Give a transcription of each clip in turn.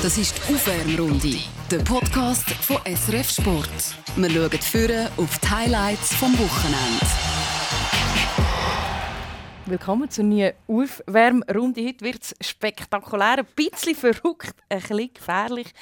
Das ist die Aufwärmrunde, der Podcast von SRF Sport. Wir schauen führen auf die Highlights vom Wochenende. Willkommen zur neuen Aufwärmrunde. Heute wird es spektakulär, ein bisschen verrückt, ein bisschen gefährlich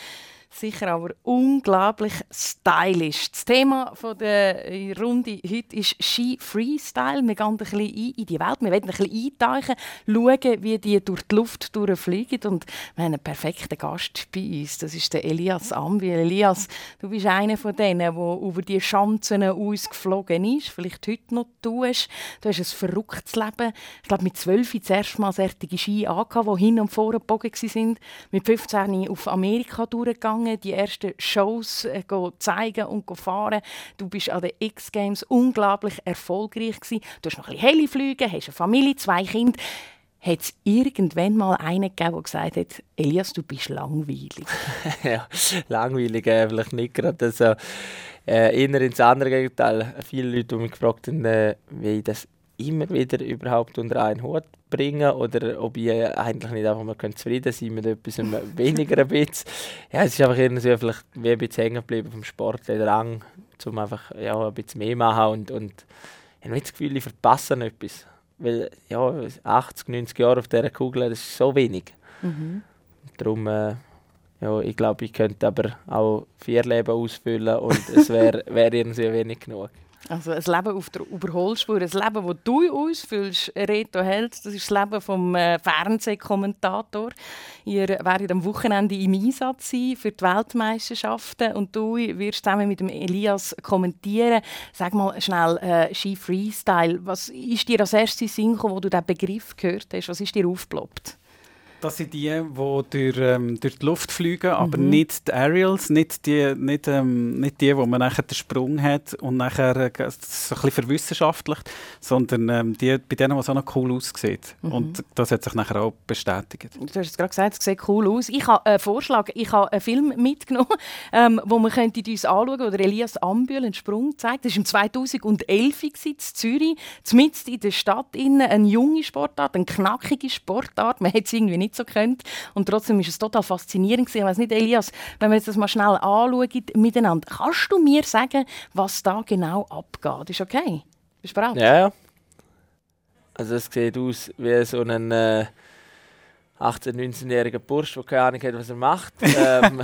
sicher aber unglaublich stylisch. Das Thema der Runde heute ist Ski Freestyle. Wir gehen ein bisschen in die Welt. Wir werden ein bisschen eintauchen, schauen, wie die durch die Luft durchfliegen. Und wir haben einen perfekten Gast bei uns. Das ist der Elias Ambi. Elias, du bist einer von denen, der über die Schanzen ausgeflogen ist. Vielleicht heute noch tust. Du hast ein verrücktes Leben. Ich glaube, mit zwölf das erste Mal solche Ski angehabt, die hin und vor gebogen waren. Mit 15 auf Amerika durchgegangen gegangen, die ersten Shows äh, zeigen und fahren. Du bist an den X Games unglaublich erfolgreich gewesen. Du hast noch ein bisschen Heliflüge, hast eine Familie, zwei Kinder. Hat es irgendwann mal einen gegeben, der gesagt hat, Elias, du bist langweilig? ja, langweilig äh, vielleicht nicht gerade. Also, äh, eher ins andere Gegenteil. Viele Leute haben mich gefragt, äh, wie das immer wieder überhaupt unter einen Hut bringen oder ob ich eigentlich nicht einfach mal zufrieden sein mit etwas weniger ein bisschen. Ja, es ist einfach irgendwie vielleicht wie ein bisschen hängen geblieben vom Sport, der Drang, um einfach ja, ein bisschen mehr machen und, und ich habe das Gefühl, ich verpasse etwas. Weil ja, 80, 90 Jahre auf dieser Kugel, das ist so wenig. Mhm. Darum, äh, ja, ich glaube, ich könnte aber auch vier Leben ausfüllen und es wäre wär irgendwie wenig genug. Also ein Leben auf der Überholspur, ein Leben, das du ausfüllst, Reto Held, das ist das Leben vom äh, Fernsehkommentator. Ihr werdet am Wochenende im Einsatz sein für die Weltmeisterschaften und du wirst zusammen mit dem Elias kommentieren. Sag mal schnell, äh, Ski Freestyle, was ist dir als erstes in Sinn gekommen, wo du diesen Begriff gehört hast? Was ist dir aufgeploppt? Das sind die, die durch, ähm, durch die Luft fliegen, mhm. aber nicht die Aerials, nicht die, nicht, ähm, nicht die, wo man nachher den Sprung hat und nachher äh, so ein bisschen verwissenschaftlicht, sondern ähm, die, bei denen, was auch noch cool aussieht. Mhm. Und das hat sich nachher auch bestätigt. Du hast es gerade gesagt, es sieht cool aus. Ich habe einen Vorschlag, ich habe einen Film mitgenommen, ähm, wo man könnte uns anschauen wo der Elias Ambühl einen Sprung zeigt. Das war im 2011 in Zürich, mitten in der Stadt, eine junge Sportart, eine knackige Sportart. Man hat es irgendwie nicht so kennt. Und trotzdem ist es total faszinierend gewesen. Ich weiß nicht, Elias, wenn wir jetzt das mal schnell anschauen miteinander, kannst du mir sagen, was da genau abgeht? Ist okay? Bist du bereit? Ja, ja. Also es sieht aus wie so ein äh, 18-, 19-jähriger Bursch, der keine Ahnung hat, was er macht. ähm,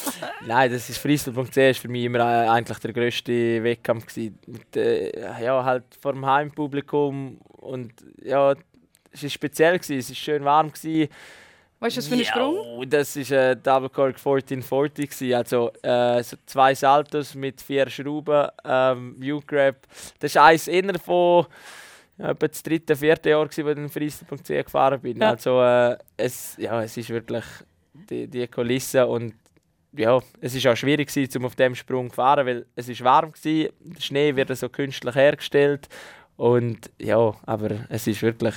Nein, das ist Freestyle.ch ist für mich immer äh, eigentlich der grösste Wettkampf gewesen. Mit, äh, ja, halt vor dem Heimpublikum und ja, es war speziell, gewesen. es war schön warm. Gewesen. Was ist das für ein Sprung? das war ein Double Cork 1440. Gewesen. Also äh, so zwei Saltos mit vier Schrauben, ähm, U-Grab. Das ist eins innerhalb von ja, etwa das dritte, vierte Jahr, als ich in Freestyle.ch gefahren bin. Ja. Also äh, es, ja, es ist wirklich die, die Kulisse und ja, es war auch schwierig, gewesen, um auf dem Sprung zu fahren, weil es ist warm war. Der Schnee wird so künstlich hergestellt. Und ja, aber es ist wirklich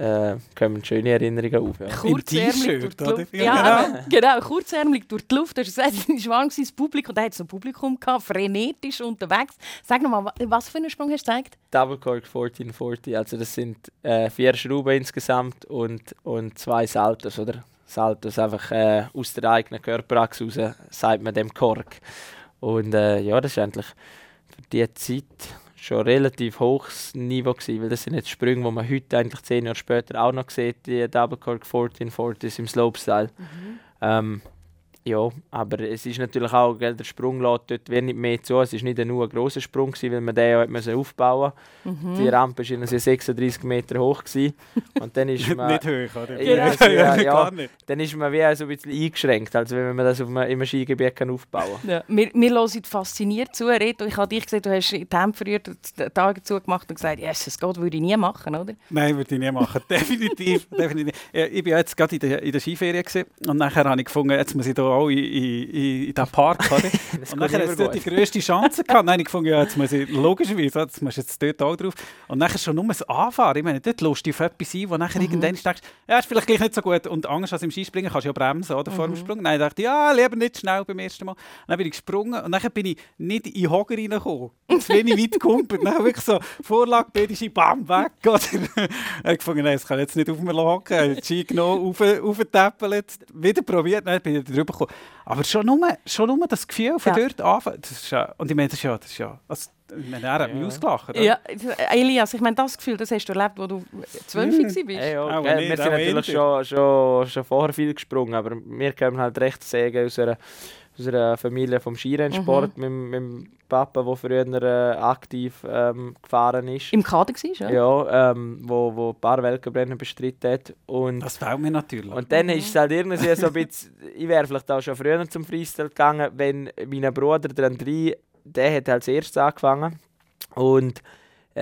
äh, kommen schöne Erinnerungen auf. Ja. Im T-Shirt, oder? Ja, genau. genau, kurzärmlich durch die Luft. Du hast gesagt, es war warm, das Publikum, da hat es ein Publikum gehabt, frenetisch unterwegs. Sag nochmal, was für einen Sprung hast du gezeigt? Double Cork 1440, also das sind äh, vier Schrauben insgesamt und, und zwei Saltos, oder? Saltos einfach äh, aus der eigenen Körperachse raus, sagt man dem Kork. Und äh, ja, das ist eigentlich für die Zeit schon relativ hohes Niveau gewesen, weil das sind jetzt Sprünge, die man heute eigentlich zehn Jahre später auch noch sieht, die Double Cork 1440 im Slopestyle. Mhm. Ähm, ja, aber es ist natürlich auch, gell, der Sprung lässt dort wenig mehr zu. Es war nicht nur ein grosser Sprung, gewesen, weil man den ja müssen aufbauen musste. Mhm. Die Rampe war 36 Meter hoch. Gewesen. Und dann ist man... nicht hoch, oder? Ja, ja, ja, Dann ist man wie so ein bisschen eingeschränkt, also wenn man das auf einem, im Skigebiet kann aufbauen kann. Ja, wir, wir hören fasziniert zu, Reto. Ich habe dich gesehen, du hast Temp früher Tage zugemacht und gesagt, yes, das geht, würde ich nie machen, oder? Nein, würde ich nie machen. definitiv. definitiv. Ich war jetzt gerade in der, in der Skiferie und nachher habe ich gefunden, jetzt muss ich hier auch in, in, in diesen Park. Oder? und dann hat es dort die grösste Chance gehabt. Dann habe ich gefunden, ja, jetzt muss ich logischerweise, jetzt musst du jetzt dort auch drauf. Und dann schon nur das Anfahren. Ich meine, dort lustig auf etwas sein, wo nachher mhm. irgendwann denkst, ja, ist vielleicht gleich nicht so gut. Und Angst als im Skispringen kannst du ja bremsen, oder? Vor dem mhm. Sprung. Nein, ich dachte, ja, lieber nicht schnell beim ersten Mal. Dann bin ich gesprungen und dann bin ich nicht in den Hocker reingekommen. Zu wenig weit gekumpelt. Dann wirklich so Vorlage, beide bam, weg. Oder? ich gefunden, nein, das kann jetzt nicht auf mir hocken. Die Ski genommen, auf, aufgetappelt, wieder probiert, dann bin ich drüber gekommen. Aber schon nur, schon nur das Gefühl von ja. dort anfangen. Das ist ja, und ich meine, das ist ja, das ist ja also, ich meine, er hat mich ausgelacht. Ja, Elias, ich meine, das Gefühl, das hast du erlebt, als du zwölf mhm. warst. Hey, ja, wir sind natürlich schon, schon, schon vorher viel gesprungen, aber wir kommen halt recht sehr aus einer aus einer Familie vom Skirennsport mhm. mit, mit dem Papa, der früher äh, aktiv ähm, gefahren ist. Im Kader war, ja? Ja, ähm, wo, wo ein paar Weltcuprennen bestritten hat. Und, das fällt mir natürlich. Und dann mhm. ist es halt irgendwie so ein bisschen, ich wäre vielleicht auch schon früher zum Freestyle gegangen, wenn mein Bruder, der André, der hat als erstes angefangen und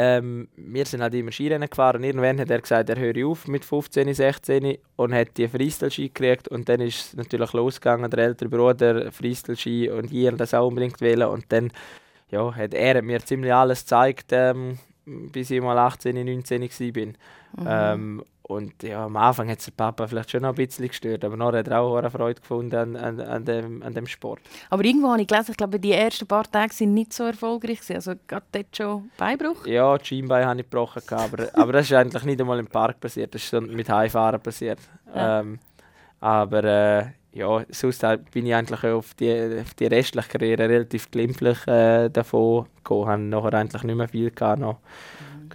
ähm, wir sind halt immer Skirennen gefahren. Irgendwann hat er gesagt, er höre auf mit 15, 16 und hat die Freestyle-Ski gekriegt. Und dann ist es natürlich losgegangen, der ältere Bruder, Freestyle-Ski und hier das auch unbedingt wählen. Und dann ja, hat er mir ziemlich alles gezeigt, ähm, bis ich mal 18, 19 war. Mhm. Ähm, und ja, am Anfang hat es der Papa vielleicht schon noch ein bisschen gestört, aber nachher hat er auch eine Freude gefunden an, an, an, dem, an dem Sport. Aber irgendwo habe ich gelesen, ich glaube, die ersten paar Tage sind nicht so erfolgreich. Gewesen. Also gerade dort schon Beibruch? Ja, die Schienbein habe ich gebrochen, aber, aber das ist eigentlich nicht einmal im Park passiert, das ist mit Heimfahren passiert. Ja. Ähm, aber äh, ja, sonst bin ich eigentlich auf die, auf die restliche Karriere relativ glimpflich äh, davon gekommen. Ich habe nachher eigentlich nicht mehr viel gehabt. Noch.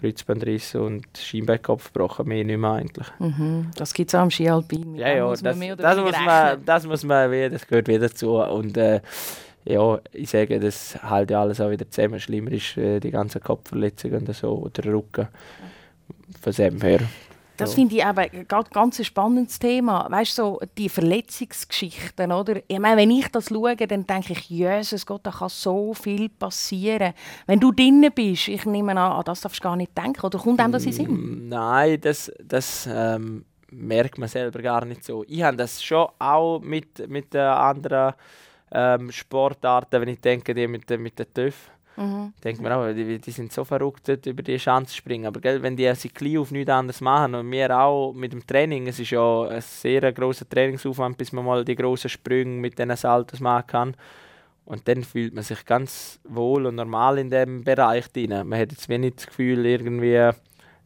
Kreuzbandriss und Schienbeinkopf gebrochen, mehr nicht mehr eigentlich. Mhm. Das gibt es auch am Ski Alpin. Ja, ja, muss das, das, muss man, das muss man, das gehört wieder dazu. Und äh, ja, ich sage, das hält ja alles auch wieder zusammen. Schlimmer ist äh, die ganzen Kopfverletzungen und so, oder Rücken. Von dem her das so. finde ich aber ein ganz spannendes Thema. Weißt du, so die Verletzungsgeschichten, oder? Ich meine, wenn ich das schaue, dann denke ich, Jesus Gott, da kann so viel passieren. Wenn du drinnen bist, ich nehme an, an das darfst du gar nicht denken. Oder kommt einem das in Sinn? Mm, nein, das, das ähm, merkt man selber gar nicht so. Ich habe das schon auch mit, mit anderen ähm, Sportarten, wenn ich denke, die mit, mit den TÜV Mhm. Denkt man auch, die, die, sind so verrückt, dort über die Chance springen. Aber gell, wenn die sich klein auf nichts anderes machen und wir auch mit dem Training, es ist ja ein sehr grosser Trainingsaufwand, bis man mal die grossen Sprünge mit diesen Saltos machen kann. Und dann fühlt man sich ganz wohl und normal in dem Bereich drin. Man hat jetzt wenig das Gefühl, irgendwie,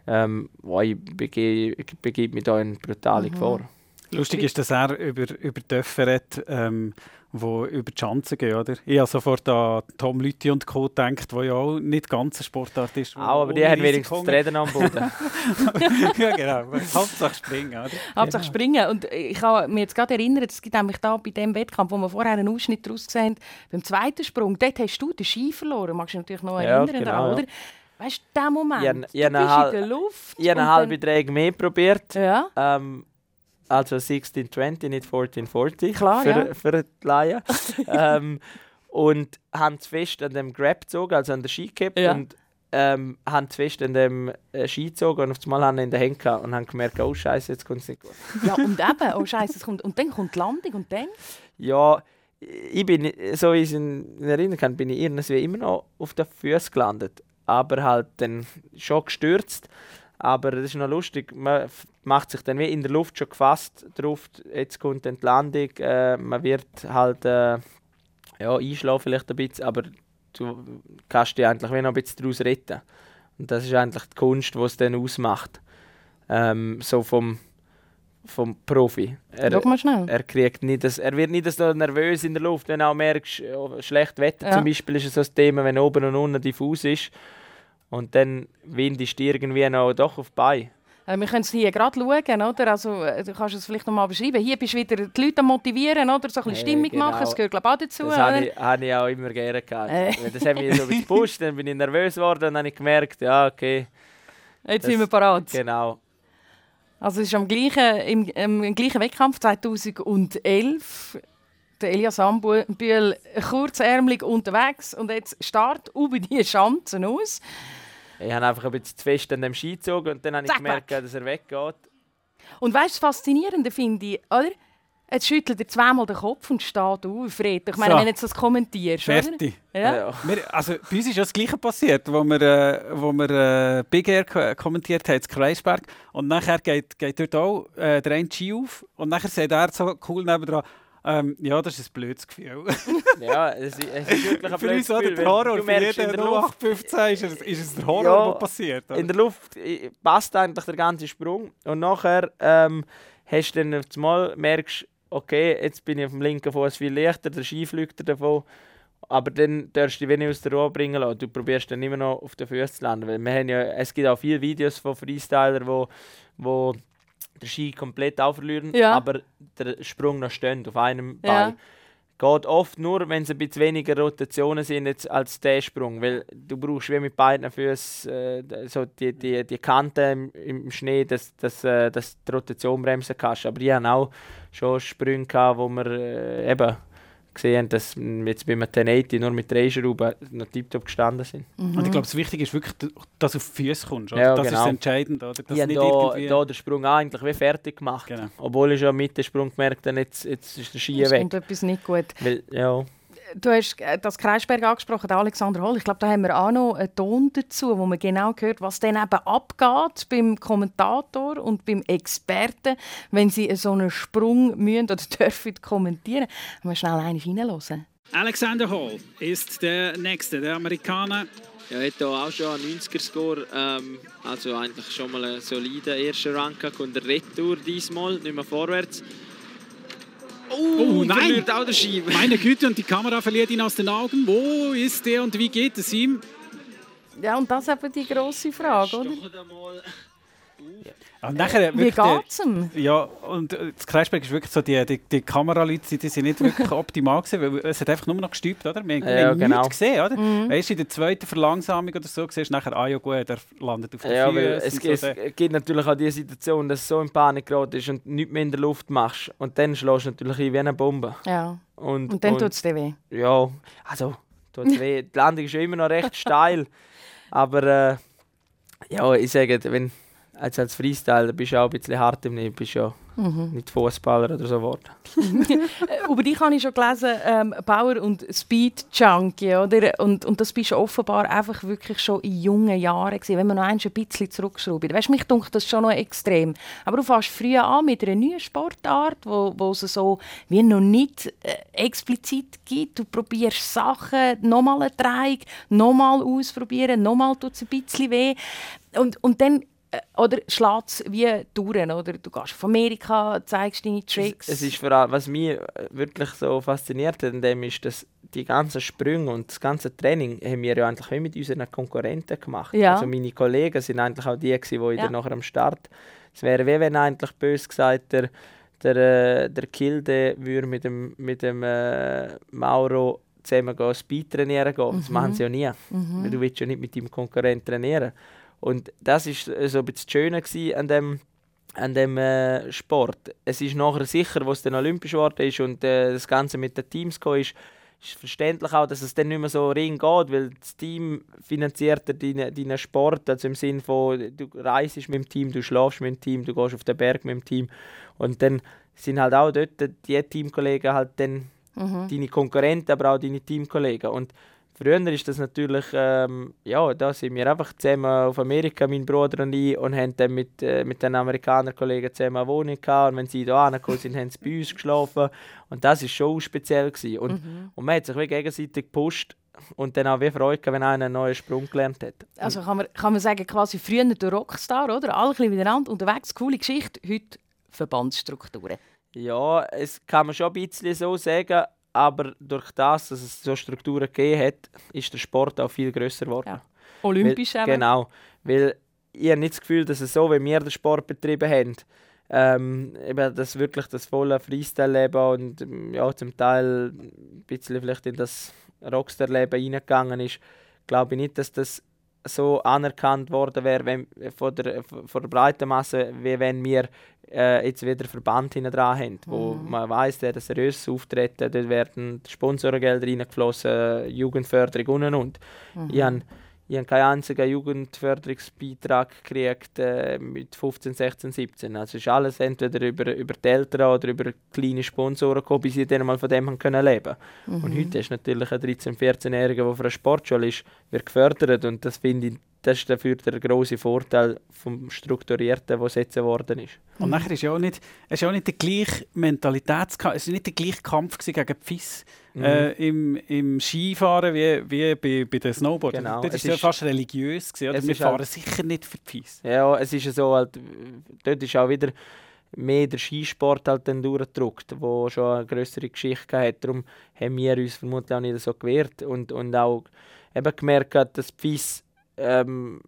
ähm, oh, ich begebe, begebe mich da in brutale mhm. Gefahr. Lustig ist, dass er über, über Dörfer redet, ähm, wo über die Chancen gehen, oder? Ich habe sofort an Tom Lüthi und Co. gedacht, der ja auch nicht ganz ein Sportart ist. Auch, aber die haben wenigstens das Reden am Boden. ja, genau. Hauptsache springen, oder? Hauptsache genau. springen. Und ich habe mich jetzt gerade erinnert, es gibt nämlich da bei dem Wettkampf, wo wir vorher einen Ausschnitt daraus gesehen haben, beim zweiten Sprung, dort hast du den Ski verloren. Magst du dich natürlich noch erinnern, ja, genau, daran, oder? Ja. Weißt du, der Moment, ich, ich du bist in der Luft. Ich habe eine halbe Träge mehr probiert. Ja. Ähm, also 1620, nicht 1440 Klar, für, ja. für die Laien. ähm, und haben zu fest an dem Grab gezogen, also an der Ski gehabt ja. und ähm, haben fest an dem äh, Ski gezogen und auf einmal haben in der Hand gehabt und haben gemerkt, oh Scheiße, jetzt kommt es nicht gut. Ja, und eben, oh Scheiße, kommt und dann kommt die Landung und dann? Ja, ich bin, so wie ich es in erinnern kann, bin ich irgendwie immer noch auf den Füßen gelandet, aber halt dann schon gestürzt. Aber das ist noch lustig, man macht sich dann wie in der Luft schon gefasst drauf, jetzt kommt die Landung, äh, man wird halt äh, ja, einschlafen vielleicht ein bisschen, aber du kannst dich eigentlich wie noch ein bisschen daraus retten. Und das ist eigentlich die Kunst, die es dann ausmacht. Ähm, so vom, vom Profi. Er, mal schnell. er kriegt nicht das, er wird nicht so nervös in der Luft, wenn du auch merkst, schlecht Wetter ja. zum Beispiel ist so ein Thema, wenn oben und unten diffus ist und dann windest du irgendwie noch doch auf die Beine. Äh, wir können es hier gerade schauen, oder? Also, äh, du kannst es vielleicht noch mal beschreiben. Hier bist du wieder die Leute motivieren, oder? So ein bisschen Stimmung genau. machen, das gehört glaube ich auch dazu. Das habe ich, habe ich, auch immer gerne gehabt. Äh. Das hat mich so gepusht, dann bin ich nervös geworden und dann habe ich gemerkt, ja, okay. Jetzt das, sind wir parat. Genau. Also es ist am gleichen, im, im gleichen Wettkampf 2011 der Elias Ambühl kurzärmlich unterwegs und jetzt start über die Schanzen aus. Ich habe einfach ein bisschen zu fest an dem Ski gezogen und dann habe ich gemerkt, dass er weggeht. Und weißt du, das Faszinierende finde ich, oder? Jetzt schüttelt er zweimal den Kopf und steht auf, Fred. Ich meine, So. wenn du jetzt das kommentierst, Fertig. oder? Ja. Ja. Wir, also, bei uns ist ja das Gleiche passiert, wo wir, äh, wo wir äh, Big Air ko kommentiert haben, in Kreisberg. Und nachher geht, geht dort auch äh, der eine Ski auf und nachher sagt er so cool nebendran, ähm, ja, das ist ein blödes Gefühl. Ja, es, ist- es ist wirklich ein Für uns blödes auch der Horror. Für jeden der Luft, 0815 ist es, ist es der Horror, Ja, was passiert. oder? in der Luft passt eigentlich der ganze Sprung und nachher ähm, hast du dann auf einmal merkst, okay, jetzt bin ich auf dem linken Fuß viel leichter, der Ski fliegt davon. Aber dann darfst du dich wenig aus der Ruhe bringen lassen. Du probierst dann immer noch auf den Füßen zu landen. Weil wir haben ja, es gibt auch viele Videos von Freestylern, wo, wo den Ski komplett aufverlieren, Ja. aber der Sprung noch steht auf einem Ja. Bein. Geht oft nur, wenn es ein bisschen weniger Rotationen sind jetzt als der Sprung. Weil du brauchst wie mit beiden Füßen äh, so die, die, die Kante im, im Schnee, dass, dass, äh, dass die Rotation bremsen kannst. Aber ich hatte auch schon Sprünge, gehabt, wo wir äh, eben gesehen haben, dass wir jetzt beim 1080 nur mit drei Schrauben noch tiptop gestanden sind. Und ich glaube, das Wichtige ist wirklich, dass du auf die Füße kommst. Oder? Ja, das ist genau. das Entscheidende. Oder? Dass ich habe nicht da, irgendwie... da den Sprung auch eigentlich wie fertig gemacht. Genau. Obwohl ich schon mit dem Sprung gemerkt habe, jetzt, jetzt ist der Ski weg. kommt etwas nicht gut. Weil, ja. Du hast äh, das Kreisberg angesprochen, der Alexander Holl. Ich glaube, da haben wir auch noch einen Ton dazu, wo man genau hört, was dann eben abgeht beim Kommentator und beim Experten, wenn sie so einen Sprung müssen oder dürfen kommentieren. Können wir schnell eine reinhören? Alexander Hall ist der Nächste, der Amerikaner. Ja, hat hier auch schon einen 90er-Score. Ähm, also eigentlich schon mal einen soliden ersten Rang gehabt. Und der Retour diesmal, nicht mehr vorwärts. Oh, nein! auch der Ski. Meine Güte, und die Kamera verliert ihn aus den Augen. Wo ist er und wie geht es ihm? Ja, und das ist eben die grosse Frage, oder? Und nachher Wie wirklich der- geht es ihm? Ja, und äh, das Kreisberg ist wirklich so, die, die, die Kameraleute, die sind nicht wirklich optimal gewesen, weil es hat einfach nur noch gestübt, oder? Wir haben Ja, genau. nichts gesehen, oder? Mhm. Weißt du, in der zweiten Verlangsamung oder so siehst du nachher, ah ja gut, er landet auf den Ja, weil Füßen es, so, es der- gibt natürlich auch die Situation, dass du so in Panik geraten ist und nichts mehr in der Luft machst. Und dann schlägst du natürlich ein wie eine Bombe. Ja. Und, Und dann tut es dir weh. Ja, also, tut's weh. die Landung ist ja immer noch recht steil. Aber äh, ja, ich sage, wenn als, als Freestyler bist du auch ein bisschen hart im Leben, bist ja Mhm. nicht Fußballer oder so geworden. Über dich habe ich schon gelesen, ähm, Bauer und Speed Junkie, oder? Und, und das bist du offenbar einfach wirklich schon in jungen Jahren gewesen, wenn man noch ein bisschen zurückschraubt. Weißt, mich dunkt das schon noch extrem. Aber du fängst früh an mit einer neuen Sportart, wo, wo es so wie noch nicht äh, explizit gibt. Du probierst Sachen, nochmal eine Dreieck, nochmal ausprobieren, nochmal tut es ein bisschen weh. Und, und dann oder schlägt es wie durch, oder? Du gehst auf Amerika, zeigst deine Tricks. Es, es ist vor allem, was mich äh, wirklich so fasziniert hat, dem ist, dass die ganzen Sprünge und das ganze Training haben wir ja eigentlich mit unseren Konkurrenten gemacht. Ja. Also meine Kollegen sind eigentlich auch die, gewesen, die Ja. nachher am Start. Es wäre wie wenn eigentlich bös gesagt der der, äh, der Kilde würde mit dem mit dem äh, Mauro zusammen gehen, Speed trainieren gehen. Das machen sie ja nie. Weil du willst ja nicht mit deinem Konkurrent trainieren. Und das ist äh, so ein bisschen das Schöne an dem an dem äh, Sport. Es ist nachher sicher, wo es dann olympisch geworden ist und äh, das Ganze mit den Teams gekommen ist, ist verständlich auch, dass es dann nicht mehr so ring geht, weil das Team finanziert deinen, deinen Sport, also im Sinne von, du reist mit dem Team, du schlafst mit dem Team, du gehst auf den Berg mit dem Team. Und dann sind halt auch dort die Teamkollegen halt dann deine Konkurrenten, aber auch deine Teamkollegen. Und Früher ist das natürlich, ähm, ja, da sind wir einfach zusammen auf Amerika, mein Bruder und ich, und haben dann mit, äh, mit den Amerikaner-Kollegen zusammen eine Wohnung gehabt. Und wenn sie hier angekommen sind, haben sie bei uns geschlafen. Und das war schon speziell. Gewesen. Und, und man hat sich wie gegenseitig gepusht und dann auch wie Freude gehabt, wenn einer einen neuen Sprung gelernt hat. Also kann man, kann man sagen, quasi früher der Rockstar, oder? Alle ein miteinander unterwegs, coole Geschichte, heute Verbandsstrukturen. Ja, es kann man schon ein bisschen so sagen, aber durch das, dass es so Strukturen gegeben hat, ist der Sport auch viel grösser geworden. Ja. Olympisch weil, eben. Genau, weil ich habe nicht das Gefühl, dass es so, wie wir den Sport betrieben haben, ähm, eben das wirklich das volle Freestyle-Leben und ja, zum Teil ein bisschen vielleicht in das Rockstar-Leben reingegangen ist, glaube ich nicht, dass das so anerkannt worden wäre wenn, von, der, von der breiten Masse, wie wenn wir äh, jetzt wieder Verband hinten dran haben, wo man weiß, der seriöses Auftreten, dort werden Sponsorengelder reingeflossen, Jugendförderung und und und. Ich habe ich habe keinen einzigen Jugendförderungsbeitrag gekriegt äh, mit 15, 16, 17. Also ist alles entweder über, über die Eltern oder über kleine Sponsoren gekommen, bis ich dann mal von dem können leben mhm. Und heute ist natürlich ein 13-, 14-Jähriger, der für eine Sportschule ist, wird gefördert und das finde ich das ist dafür der große Vorteil vom Strukturierten, was jetzt geworden ist. Und nachher ist ja auch nicht, es ist auch nicht der gleiche Mentalitätskampf, es ist nicht der gleiche Kampf gegen die FIS mhm. äh, im, im Skifahren wie, wie bei, bei den Snowboard. Genau. Dort ist es ja fast religiös gewesen, oder? Wir fahren halt, sicher nicht für die FIS. Ja, es ist so halt, dort ist auch wieder mehr der Skisport halt dann durchgedrückt, wo schon eine größere Geschichte hat. Darum haben wir uns vermutlich auch nicht so gewehrt und, und auch eben gemerkt, dass die FIS ähm,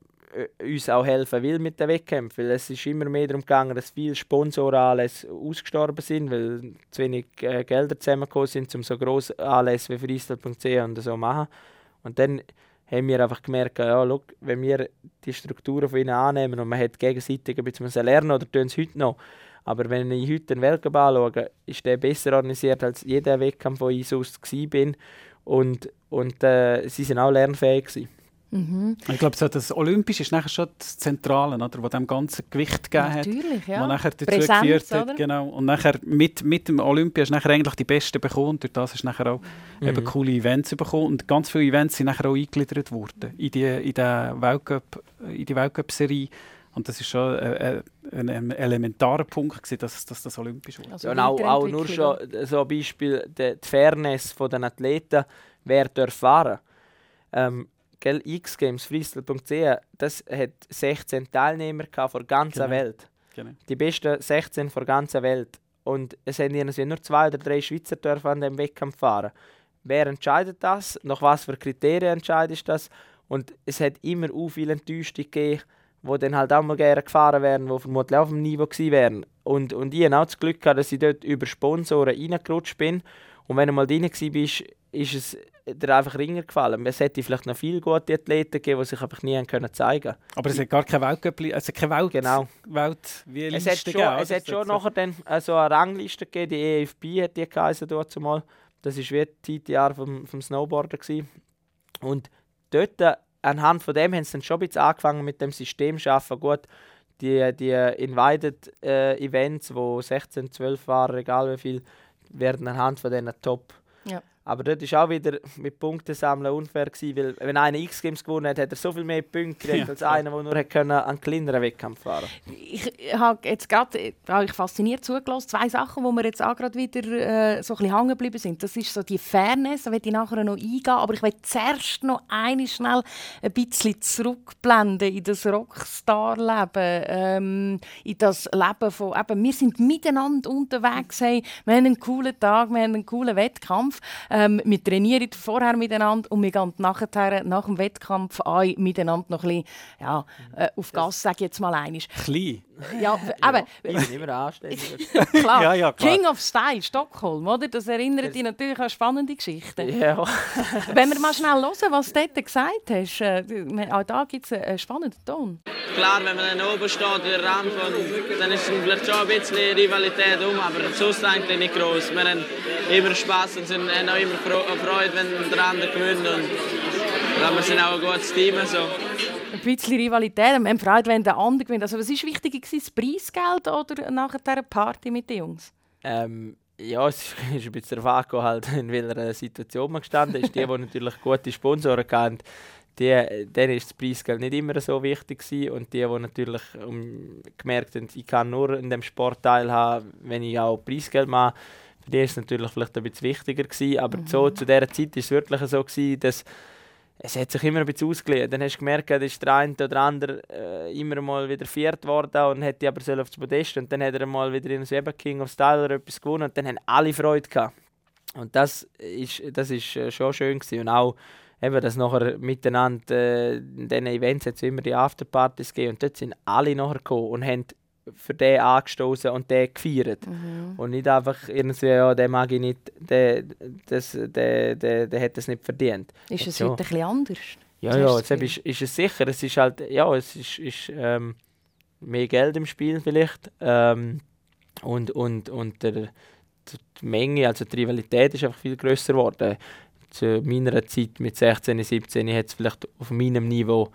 uns auch helfen will mit den Wettkämpfen. Weil es ist immer mehr darum gegangen, dass viele Sponsoranlässe ausgestorben sind, weil zu wenig äh, Gelder zusammengekommen sind, um so grosse Anlässe wie freestyle.ch und so machen. Und dann haben wir einfach gemerkt, ja, look, wenn wir die Strukturen von ihnen annehmen und man hat gegenseitig ein bisschen lernen oder tun es heute noch. Aber wenn ich heute den Weltcup anschaue, ist der besser organisiert als jeder Wettkampf, wo ich sonst war. Und, und äh, sie sind auch lernfähig. Gewesen. Mhm. Ich glaube, das Olympische ist nachher schon das Zentrale, oder, was dem ganzen Gewicht gegeben hat. Natürlich, ja. Was nachher dazu Präsenz, geführt hat. Oder? Genau. Und nachher mit, mit dem Olympia hast du nachher eigentlich die Besten bekommen. Durch das hast du nachher auch mhm. eben coole Events bekommen. Und ganz viele Events sind nachher auch eingegliedert worden in die, in die Weltcup, in die Weltcup-Serie. Und das ist schon ein, ein, ein elementarer Punkt, gewesen, dass, dass das olympisch wurde. Also ja, und auch, auch nur schon so ein Beispiel, die, die Fairness der Athleten, wer darf fahren. Ähm, gell, X-Games, freestyle.ch, das hat 16 Teilnehmer von der ganzen genau. Welt. Genau. Die besten 16 von der ganzen Welt. Und es haben nur zwei oder drei Schweizer dürfen an dem Wettkampf fahren. Wer entscheidet das? Nach was für Kriterien entscheidet das? Und es hat immer auch viele Enttäuschungen gegeben, die dann halt auch mal gerne gefahren wären, die vermutlich auf dem Niveau gewesen wären. Und, und ich hatte auch das Glück, dass ich dort über Sponsoren reingerutscht bin. Und wenn du mal drin warst, ist es dir einfach ringer gefallen. Es hätte vielleicht noch viele gute Athleten gegeben, die sich einfach nie können zeigen konnten. Aber es hat gar keine Weltcup, also keine Welt, genau. Welt wie es hat schon, gegeben, es hat schon nachher dann also eine Rangliste gegeben, die EFB hat die geheißen dort zumal. Das war wie die Jahre vom, vom Snowboarden. Gewesen. Und dort, anhand von dem, haben sie dann schon ein bisschen angefangen mit dem System zu arbeiten. Gut, die, die Invited äh, Events, wo 16, 12 waren, egal wie viel, werden anhand von diesen Top ja. Aber dort war auch wieder mit Punkten sammeln unfair, gewesen, weil wenn einer X-Games gewonnen hat, hat er so viel mehr Punkte gekriegt, ja. als einer, der nur hat können, einen kleineren Wettkampf fahren Ich habe jetzt gerade ich fasziniert zugelassen, zwei Sachen, wo mir jetzt auch gerade wieder äh, so ein bisschen hängen geblieben sind. Das ist so die Fairness, da werde ich nachher noch eingehen, aber ich will zuerst noch eine schnell ein bisschen zurückblenden in das Rockstar-Leben, ähm, in das Leben von, eben, wir sind miteinander unterwegs, hey, wir haben einen coolen Tag, wir haben einen coolen Wettkampf. Ähm, wir trainieren vorher miteinander und wir gehen nachher, nach dem Wettkampf auch miteinander noch ein bisschen ja, äh, auf Gas, sage ich jetzt mal einmal. Klein? Ja, aber... ich bin immer anständig. klar. Ja, ja, klar. King of Style, Stockholm, oder? Das erinnert dich natürlich an spannende Geschichten. Ja. Wenn wir mal schnell hören, was du dort gesagt hast, äh, auch da gibt es einen spannenden Ton. Klar, wenn man dann oben steht, der Rand von, dann ist vielleicht schon ein bisschen Rivalität um, aber sonst eigentlich nicht groß. Wir haben immer Spaß und sind auch immer Freude, wenn der andere gewinnt. Und wir sind auch ein gutes Team. So ein bisschen Rivalität. Wir haben Freude, wenn der andere gewinnt. Also, was war wichtiger, das Preisgeld oder nachher eine Party mit den Jungs? Ähm, ja, es ist ein bisschen darauf halt, in welcher Situation man gestanden ist. Die, die natürlich gute Sponsoren hatten, die, denen ist das Preisgeld nicht immer so wichtig gewesen. und die, die natürlich um, gemerkt haben, ich kann nur in dem Sport teilhaben, wenn ich auch Preisgeld mache, für die ist es natürlich vielleicht ein bisschen wichtiger gewesen. aber mhm. so, zu dieser Zeit war es wirklich so gewesen, dass es hat sich immer ein bisschen ausgelegt. Dann hast du gemerkt, dass der eine oder andere äh, immer mal wieder viert worden und hätte aber so aufs Podest und dann hat er mal wieder in eben King of Style oder etwas gewonnen und dann haben alle Freude gehabt. Und das ist, das ist äh, schon schön gewesen. und auch eben, dass nachher miteinander äh, in diesen Events immer die Afterpartys gegeben und dort sind alle nachher gekommen und haben für den angestoßen und den gefeiert. Mhm. Und nicht einfach irgendwie, ja, den mag ich nicht, der, das, der, der, der hat das nicht verdient. Ist es heute ein bisschen anders? Ja, ja, jetzt ist, ist es sicher. Es ist halt, ja, es ist, ist ähm, mehr Geld im Spiel vielleicht. Ähm, und und, und der, die Menge, also die Rivalität ist einfach viel größer geworden. zu meiner Zeit mit 16, 17 hat es vielleicht auf meinem Niveau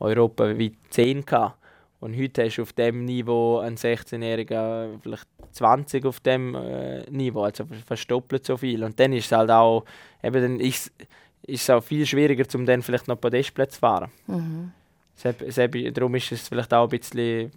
Europa wie 10 gehabt. Und heute hast du auf dem Niveau einen 16-Jährigen vielleicht 20 auf dem äh, Niveau, also fast doppelt so viel. Und dann ist es halt auch, eben dann ist, ist es auch viel schwieriger, um dann vielleicht noch Podestplätze zu fahren. Mhm. darum ist es vielleicht auch ein bisschen,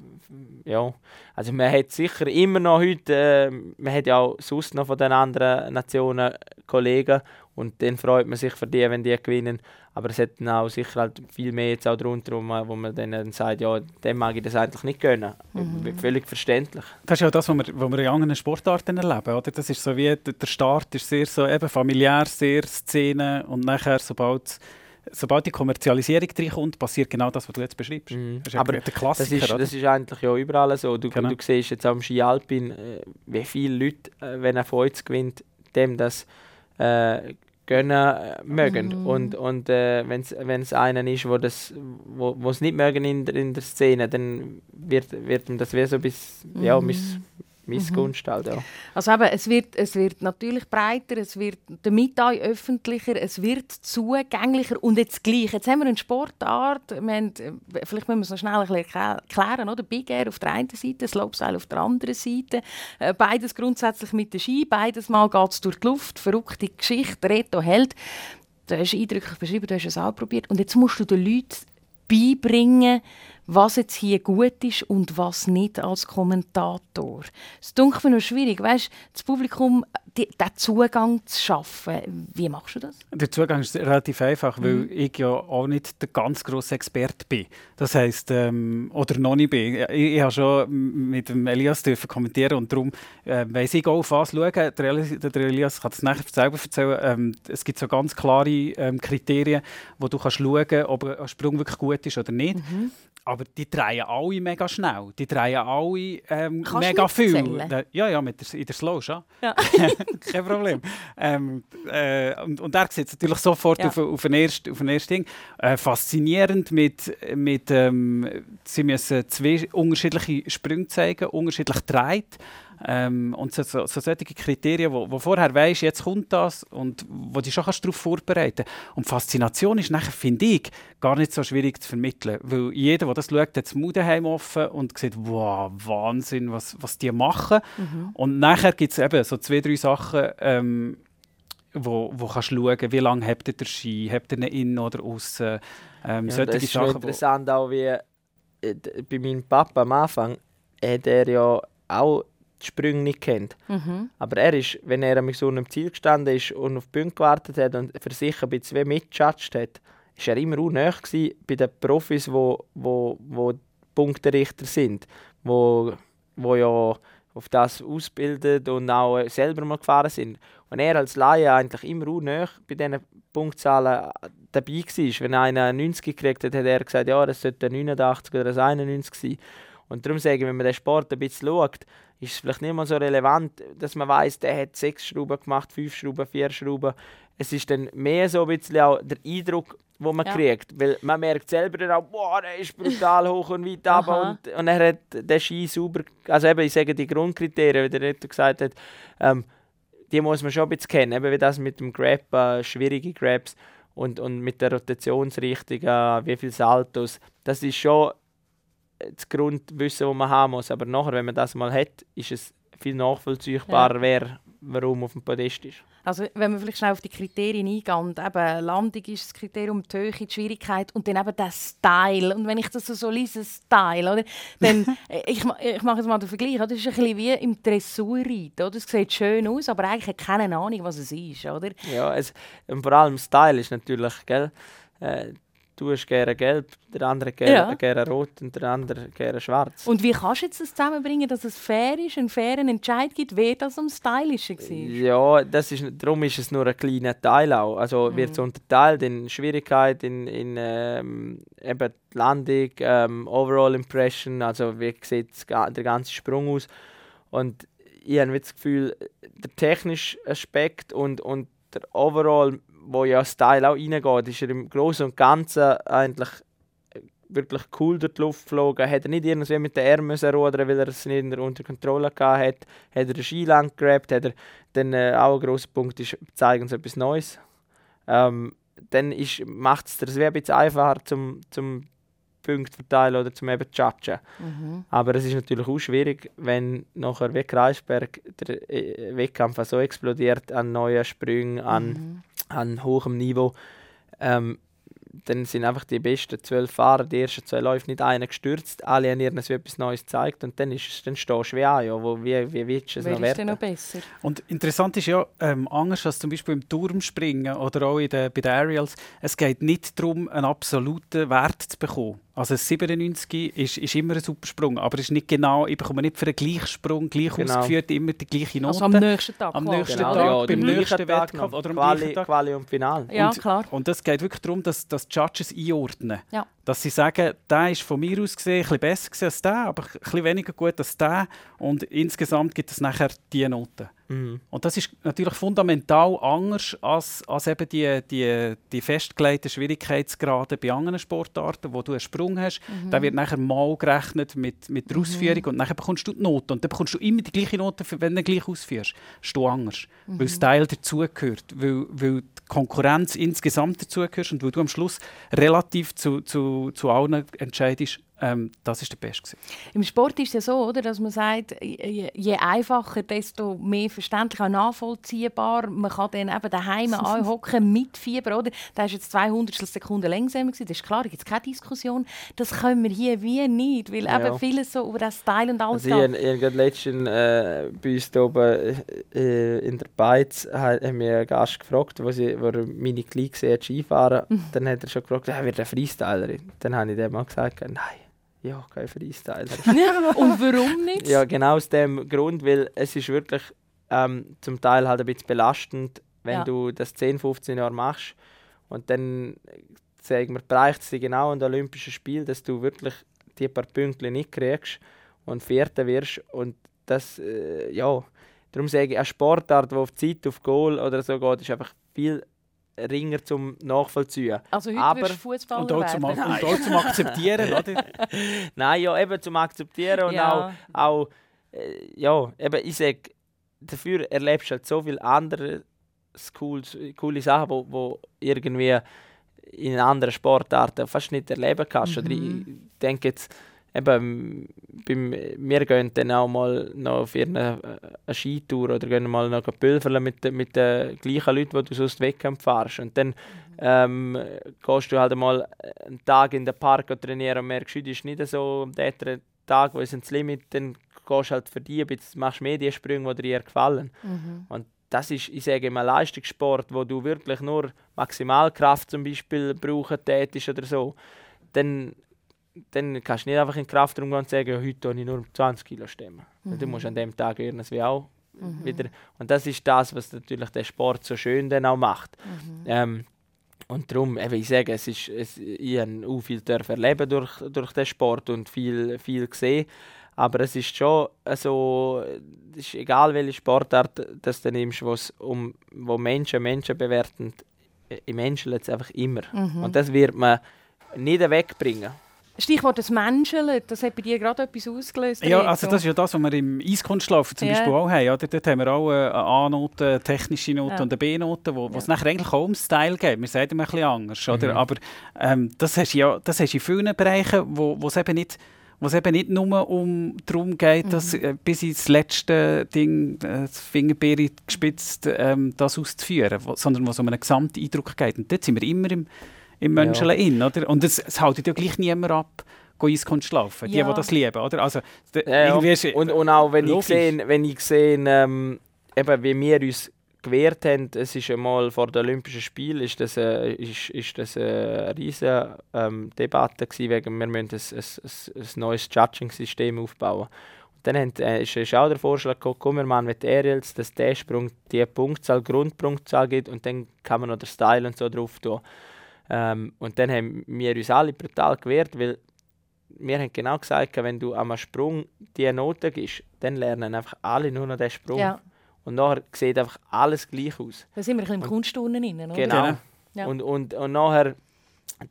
ja, also man hat sicher immer noch heute, äh, man hat ja auch sonst noch von den anderen Nationen Kollegen und dann freut man sich für die, wenn die gewinnen. Aber es hat auch sicher halt viel mehr jetzt auch darunter, wo man dann sagt, ja, dem mag ich das eigentlich nicht gönnen. Mhm. Völlig verständlich. Das ist ja das, was wir, was wir in anderen Sportarten erleben. Oder? Das ist so wie, der Start ist sehr so eben familiär, sehr Szene und nachher, sobald sobald die Kommerzialisierung reinkommt, passiert genau das, was du jetzt beschreibst. Mhm. Das ist Aber der Klassiker, das ist, das ist eigentlich ja überall so. Du, genau. du siehst jetzt am Ski Alpin, äh, wie viele Leute, äh, wenn er von uns gewinnt, dem das äh, gönnen äh, mögen. Mhm. Und, und äh, wenn es einen ist, wo das wo, wo's nicht mögen in, in der Szene, dann wird, wird ihm das wie so bis, mhm. ja, mis, Missgunst mhm. halt, ja. Also eben, es wird, es wird natürlich breiter, es wird damit auch öffentlicher, es wird zugänglicher und jetzt gleich. Jetzt haben wir eine Sportart, wir haben, vielleicht müssen wir es noch schnell erklären, oder? Big Air auf der einen Seite, Slopestyle auf der anderen Seite. Äh, beides grundsätzlich mit der Ski, beides Mal geht es durch die Luft, verrückte Geschichte, Reto Held. Du hast eindrücklich beschrieben, du hast es auch probiert und jetzt musst du den Leuten beibringen, was jetzt hier gut ist und was nicht als Kommentator. Es ist mir noch schwierig, weißt, das Publikum die, den Zugang zu schaffen. Wie machst du das? Der Zugang ist relativ einfach, weil mhm. ich ja auch nicht der ganz grosse Experte bin. Das heisst, ähm, oder noch nicht bin. Ich, ich habe schon mit dem Elias dürfen kommentieren und darum äh, weiss ich auch, auf was schauen. Der Elias, der Elias kann es nachher selber erzählen. Ähm, es gibt so ganz klare ähm, Kriterien, wo du kannst schauen kannst, ob ein Sprung wirklich gut ist oder nicht. Mhm. Aber die drehen alle mega schnell. Die drehen alle ähm, mega viel. Zählen? Ja, ja, mit der, in der Slow schon. Ja. Kein Problem. Ähm, äh, und, und er sieht es natürlich sofort ja. auf, auf, ein erstes, erstes Ding. Äh, faszinierend mit, mit ähm, sie müssen zwei unterschiedliche Sprünge zeigen, unterschiedlich dreht. Ähm, und so, so, so solche Kriterien, wo, wo vorher weisst, jetzt kommt das und wo du schon darauf vorbereiten kannst. Und Faszination ist nachher, finde ich, gar nicht so schwierig zu vermitteln, weil jeder, der das schaut, hat das Mudeheim offen und sieht, wow, Wahnsinn, was, was die machen. Mhm. Und nachher gibt es eben so zwei, drei Sachen, ähm, wo, wo kannst du schauen, wie lange habt ihr den Ski, habt ihr ihn innen oder außen. Ähm, ja, das ist Sachen, interessant auch, wie äh, bei meinem Papa am Anfang hat er ja auch die Sprünge nicht kennt. Mhm. Aber er ist, wenn er mit so einem Ziel gestanden ist und auf die Punkte gewartet hat und für sich ein bisschen mitgejudged hat, ist er immer auch nahe bei den Profis, wo, wo, wo Punkterichter sind, wo, wo ja auf das ausbildet und auch selber mal gefahren sind. Und er als Laie eigentlich immer auch nahe bei diesen Punktzahlen dabei war. Wenn einer 90 gekriegt hat, hat er gesagt, ja, das sollte ein 89 oder ein 91 sein. Und darum sage ich, wenn man den Sport ein bisschen schaut, ist es vielleicht nicht mal so relevant, dass man weiß, der hat sechs Schrauben gemacht, fünf Schrauben, vier Schrauben. Es ist dann mehr so ein bisschen auch der Eindruck, den man ja. kriegt. Weil man merkt selber dann auch, boah, der ist brutal hoch und weit ab und, und er hat den Ski sauber. Also eben, ich sage die Grundkriterien, wie der Reto gesagt hat, ähm, die muss man schon ein bisschen kennen. Eben wie das mit dem Grab, äh, schwierige Grabs und, und mit der Rotationsrichtung, äh, wie viele Saltos. Das ist schon das Grundwissen, das man haben muss. Aber nachher, wenn man das mal hat, ist es viel nachvollziehbarer, ja. wer warum auf dem Podest ist. Also wenn wir vielleicht schnell auf die Kriterien eingehen, eben Landung ist das Kriterium, die Höhe, die Schwierigkeit und dann eben der Style. Und wenn ich das so lese, Style, oder, dann, ich, ich mache jetzt mal den Vergleich, das ist ein bisschen wie im Dressurreiten, oder? Es sieht schön aus, aber eigentlich hat keine Ahnung, was es ist, oder? Ja, es, vor allem Style ist natürlich, gell, äh, du hast gerne gelb, der andere gerne, ja. gerne rot und der andere gerne schwarz. Und wie kannst du jetzt das zusammenbringen, dass es fair ist, einen fairen Entscheid gibt, wer das am Stylischen war? Ja, das ist, darum ist es nur ein kleiner Teil auch. Also mhm. wird es unterteilt in Schwierigkeit, in, in ähm, eben die Landung, ähm, Overall Impression, also wie sieht der ganze Sprung aus. Und ich habe das Gefühl, der technische Aspekt und, und der Overall wo ja Style auch reingeht, ist er im Großen und Ganzen eigentlich wirklich cool durch die Luft geflogen. Hat er nicht irgendwie mit den Armen rudern weil er es nicht unter Kontrolle hatte. Hat er den Ski lang gegrabt, hat er dann äh, auch ein grosser Punkt ist, zeigen uns etwas Neues. ähm, dann macht es dir ein bisschen einfacher zum, zum Punkte verteilen oder zum eben judgen. Mhm. Aber es ist natürlich auch schwierig, wenn nachher wie Kreisberg der äh, Wettkampf so explodiert an neuen Sprüngen, an, mhm. An hohem Niveau. Ähm, dann sind einfach die besten zwölf Fahrer, die ersten zwei Läufe nicht einer gestürzt, alle haben ihnen etwas Neues gezeigt und dann, ist, dann stehst du wie an, ja, wo, wie, wie willst du es Wer noch werden? noch besser? Und interessant ist ja, ähm, anders als zum Beispiel im Turmspringen oder auch in der, bei den Aerials, es geht nicht darum, einen absoluten Wert zu bekommen. Also 97 ist, ist immer ein super Sprung, aber es ist nicht genau, ich bekomme nicht für einen gleichen Sprung gleich genau. ausgeführt immer die gleiche Note. Also am nächsten Tag. Am nächsten genau. Tag, ja, beim nächsten Wettkampf oder am Quali, Tag. Quali und Final. Ja, und, klar. Und es geht wirklich darum, dass, dass die Judges einordnen. Ja. Dass sie sagen, der ist von mir aus gesehen ein bisschen besser als der, aber ein bisschen weniger gut als der und insgesamt gibt es nachher diese Noten. Mhm. Und das ist natürlich fundamental anders als, als eben die, die, die festgelegten Schwierigkeitsgrade bei anderen Sportarten, wo du einen Sprung hast. Mhm. Da wird nachher mal gerechnet mit, mit der mhm. Ausführung mhm. und nachher bekommst du die Note. Und dann bekommst du immer die gleiche Note, wenn du gleich ausführst. Das ist du anders, mhm. weil das Teil dazugehört, weil, weil die Konkurrenz insgesamt dazugehört und weil du am Schluss relativ zu, zu, zu allen entscheidest, ähm, das ist der Beste. Im Sport ist es ja so, oder, dass man sagt, je einfacher, desto mehr verständlich und nachvollziehbar. Man kann dann eben daheim anhocken, mitfiebern. Oder? Da ist jetzt 200 Sekunden langsamer. Das ist klar, da gibt es keine Diskussion. Das können wir hier wie nicht, weil ja. eben vieles so über das Style und alles also Ich, ich habe letztens äh, bei uns hier oben äh, in der Beiz haben wir einen Gast gefragt, wo, sie, wo er meine Kleine gesehen hat, Skifahren. Mhm. Dann hat er schon gefragt, er wird ein Freestyler. Dann habe ich dem mal gesagt, nein ja, kein Freestyler. und warum nicht? Ja, genau aus dem Grund, weil es ist wirklich ähm, zum Teil halt ein bisschen belastend, wenn ja. du das 10, 15 Jahre machst und dann sagen wir, bereicht es dir genau an den Olympischen Spielen, dass du wirklich die paar Punkte nicht kriegst und Vierter wirst und das, äh, ja, darum sage ich, eine Sportart, die auf Zeit, auf Goal oder so geht, ist einfach viel Ringer zum Nachvollziehen. Also heute aber Fußballer und auch zum, und auch zum Akzeptieren, oder? Nein, ja, eben zum Akzeptieren und ja. auch, auch äh, ja, eben, ich sage, dafür erlebst du halt so viele andere cool, coole Sachen, wo, wo irgendwie in anderen Sportarten fast nicht erleben kannst. Mhm. Oder ich denke jetzt, eben, beim, wir gehen dann auch mal noch auf eine, eine Skitour oder gehen mal noch pülverlen mit, mit den gleichen Leuten, die du sonst Wettkampf fährst. Und dann ähm, gehst du halt mal einen Tag in den Park trainieren und merkst, das ist nicht so der Tag, wo es ins Limit, dann gehst du halt für dich, machst mehr die Sprünge, die dir gefallen. Mhm. Und das ist, ich sage immer, Leistungssport, wo du wirklich nur Maximalkraft zum Beispiel brauchen tätest oder so. Dann dann kannst du nicht einfach in den Kraftraum gehen und sagen, heute tue ich nur 20 Kilo stemmen. Mhm. Du musst an dem Tag irgendwie auch mhm. wieder. Und das ist das, was natürlich der Sport so schön dann auch macht. Mhm. Ähm, und darum, eben, ich sage, es ist, es, ich habe auch viel erleben durch, durch den Sport und viel, viel gesehen. Aber es ist schon so, es ist egal welche Sportart das du nimmst, um, wo Menschen Menschen bewerten, im Menschen jetzt einfach immer. Mhm. Und das wird man nicht wegbringen. Stichwort das Menscheln, das hat bei dir gerade etwas ausgelöst. Ja, also das ist ja das, was wir im Eiskunstlaufen zum yeah. Beispiel auch haben. Oder? Dort haben wir auch eine A-Note, eine technische Note ja. und eine B-Note, wo, wo ja. es nachher eigentlich auch um Style geht. Wir sagen immer ein bisschen anders. Oder? Mhm. Aber ähm, das hast du ja das hast in vielen Bereichen, wo, wo es eben nicht wo es eben nicht nur um darum geht, mhm. dass äh, bis ins letzte Ding, äh, das Fingerbeere gespitzt, ähm, das auszuführen, wo, sondern wo es um einen Gesamteindruck geht. Und dort sind wir immer im im Menschen ja. in, oder? Und es, es hält ja gleich niemand ab, Eiskunst ja. die, die das lieben, oder? Also, ja, und, und auch wenn logisch. ich sehe, wenn ich sehe ähm, eben, wie wir uns gewehrt haben, es ist einmal vor den Olympischen Spielen, ist das, äh, ist, ist das eine riesige ähm, Debatte gewesen, wegen wir müssen ein, ein, ein neues Judging-System aufbauen. Und dann haben, äh, ist, ist auch der Vorschlag gekommen, komm, wir machen mit Aerials, dass der Sprung die Punktzahl, Grundpunktzahl gibt und dann kann man noch den Style und so drauf tun. Ähm, und dann haben wir uns alle brutal gewehrt, weil wir haben genau gesagt, wenn du am Sprung diese Note gibst, dann lernen einfach alle nur noch diesen Sprung. Ja. Und nachher sieht einfach alles gleich aus. Da sind wir ein bisschen im Kunstturnen rein, oder? Genau. Ja. Und, und, und nachher,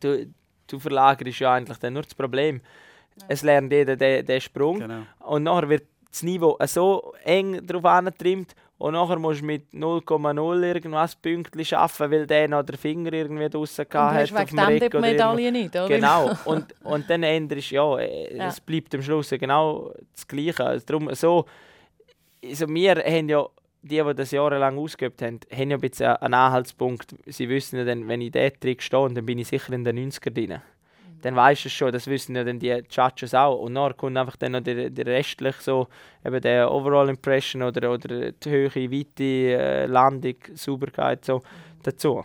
du, du verlagerst ja eigentlich dann nur das Problem. Ja. Es lernt jeder den, den Sprung. Genau. Und nachher wird das Niveau so eng darauf antrimmt und nachher musst du mit 0,0 irgendwas Pünktchen arbeiten, weil der noch den Finger irgendwie draussen hast hat. wegen dem die Medaille nicht, oder? Genau, und, und dann änderst du, ja, Ja. es bleibt am Schluss genau das Gleiche. Also darum, so, also wir haben ja, die, die das jahrelang ausgeübt haben, haben ja ein bisschen einen Anhaltspunkt. Sie wissen ja dann, wenn ich diesen Trick stehe, dann bin ich sicher in den 90er drin. Dann weißt du es schon, das wissen ja dann die Judges auch. Und dann kommt einfach dann noch der, der restlich so, eben der Overall Impression oder, oder die Höhe, Weite, äh, Landung, Sauberkeit so dazu.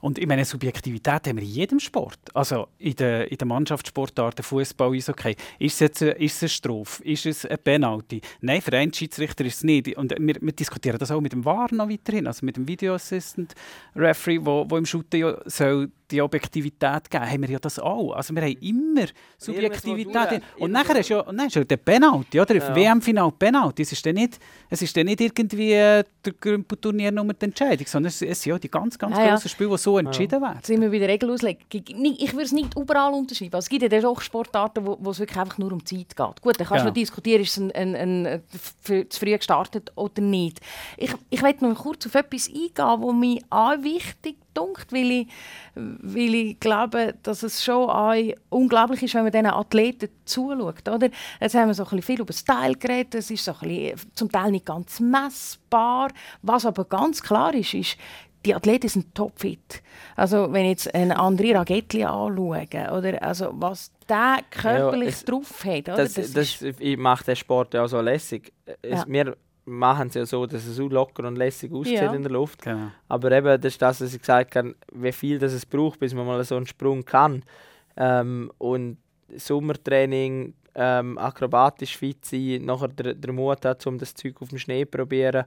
Und ich meine, Subjektivität haben wir in jedem Sport. Also in den in der Mannschaftssportarten, Fußball, Eishockey. Ist es jetzt eine, ist es eine Strafe? Ist es ein Penalty? Nein, für einen Schiedsrichter ist es nicht. Und wir, wir diskutieren das auch mit dem VAR noch weiterhin, also mit dem Video Assistant Referee, wo, wo im Shooting ja soll die Objektivität geben, haben wir ja das auch. Also wir haben immer Subjektivität. Und nachher ist ja, dann ist ja der Penalty, oder? Ja. WM-Final Penalty. Es ist dann nicht, es ist dann nicht irgendwie äh, der Grümpelturnier nur die Entscheidung, sondern es, es sind ja die ganz, ganz ja. grossen Spiele, die so entschieden werden. sind wir bei der Regel auslegen. Ich würde es nicht überall unterschreiben. Also es gibt ja auch Sportarten, wo, wo es wirklich einfach nur um Zeit geht. Gut, dann kannst Ja. du diskutieren, ist es ein, ein, ein, ein, für, zu früh gestartet oder nicht. Ich, ich möchte noch kurz auf etwas eingehen, was mir auch wichtig dunkt, weil ich, weil ich glaube, dass es schon auch unglaublich ist, wenn man diesen Athleten zuschaut. Oder? Jetzt haben wir so ein bisschen viel über Style geredet, es ist so ein bisschen, zum Teil nicht ganz messbar. Was aber ganz klar ist, ist, die Athleten sind topfit. Also wenn ich jetzt einen André Ragetti anschaue, oder also was der körperlich es- drauf hat, oder? das, Das das, ist- ich mache den Sport ja auch so lässig. Es, Ja. Wir machen es ja so, dass es so locker und lässig aussieht Ja. in der Luft. Genau. Aber eben, das ist das, was ich gesagt habe, wie viel das es braucht, bis man mal so einen Sprung kann. Ähm, und Sommertraining, ähm, akrobatisch fit sein, nachher der, der Mut hat, um das Zeug auf dem Schnee zu probieren.